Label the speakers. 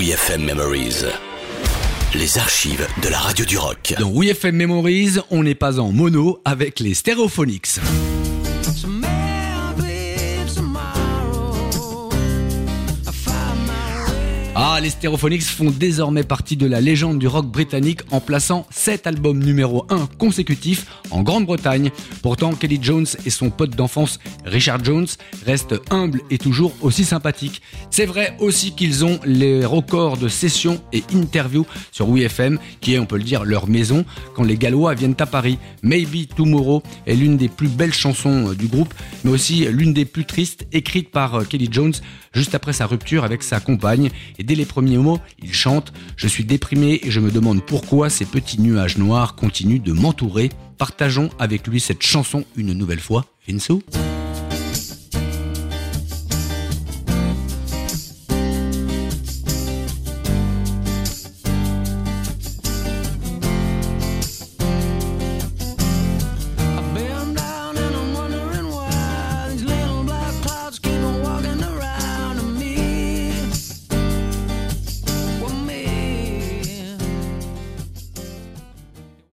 Speaker 1: WeFM Memories. Les archives de la radio du rock.
Speaker 2: Dans WeFM Memories, on n'est pas en mono avec les Stereophonics. Ah, les Stereophonics font désormais partie de la légende du rock britannique en plaçant 7 albums numéro 1 consécutifs en Grande-Bretagne. Pourtant, Kelly Jones et son pote d'enfance Richard Jones restent humbles et toujours aussi sympathiques. C'est vrai aussi qu'ils ont les records de sessions et interviews sur WeFM, qui est, on peut le dire, leur maison quand les Gallois viennent à Paris. Maybe Tomorrow est l'une des plus belles chansons du groupe, mais aussi l'une des plus tristes écrites par Kelly Jones juste après sa rupture avec sa compagne. Et dès les premiers mots, il chante Je suis déprimé et je me demande pourquoi ces petits nuages noirs continuent de m'entourer. Partageons avec lui cette chanson une nouvelle fois. Vinsou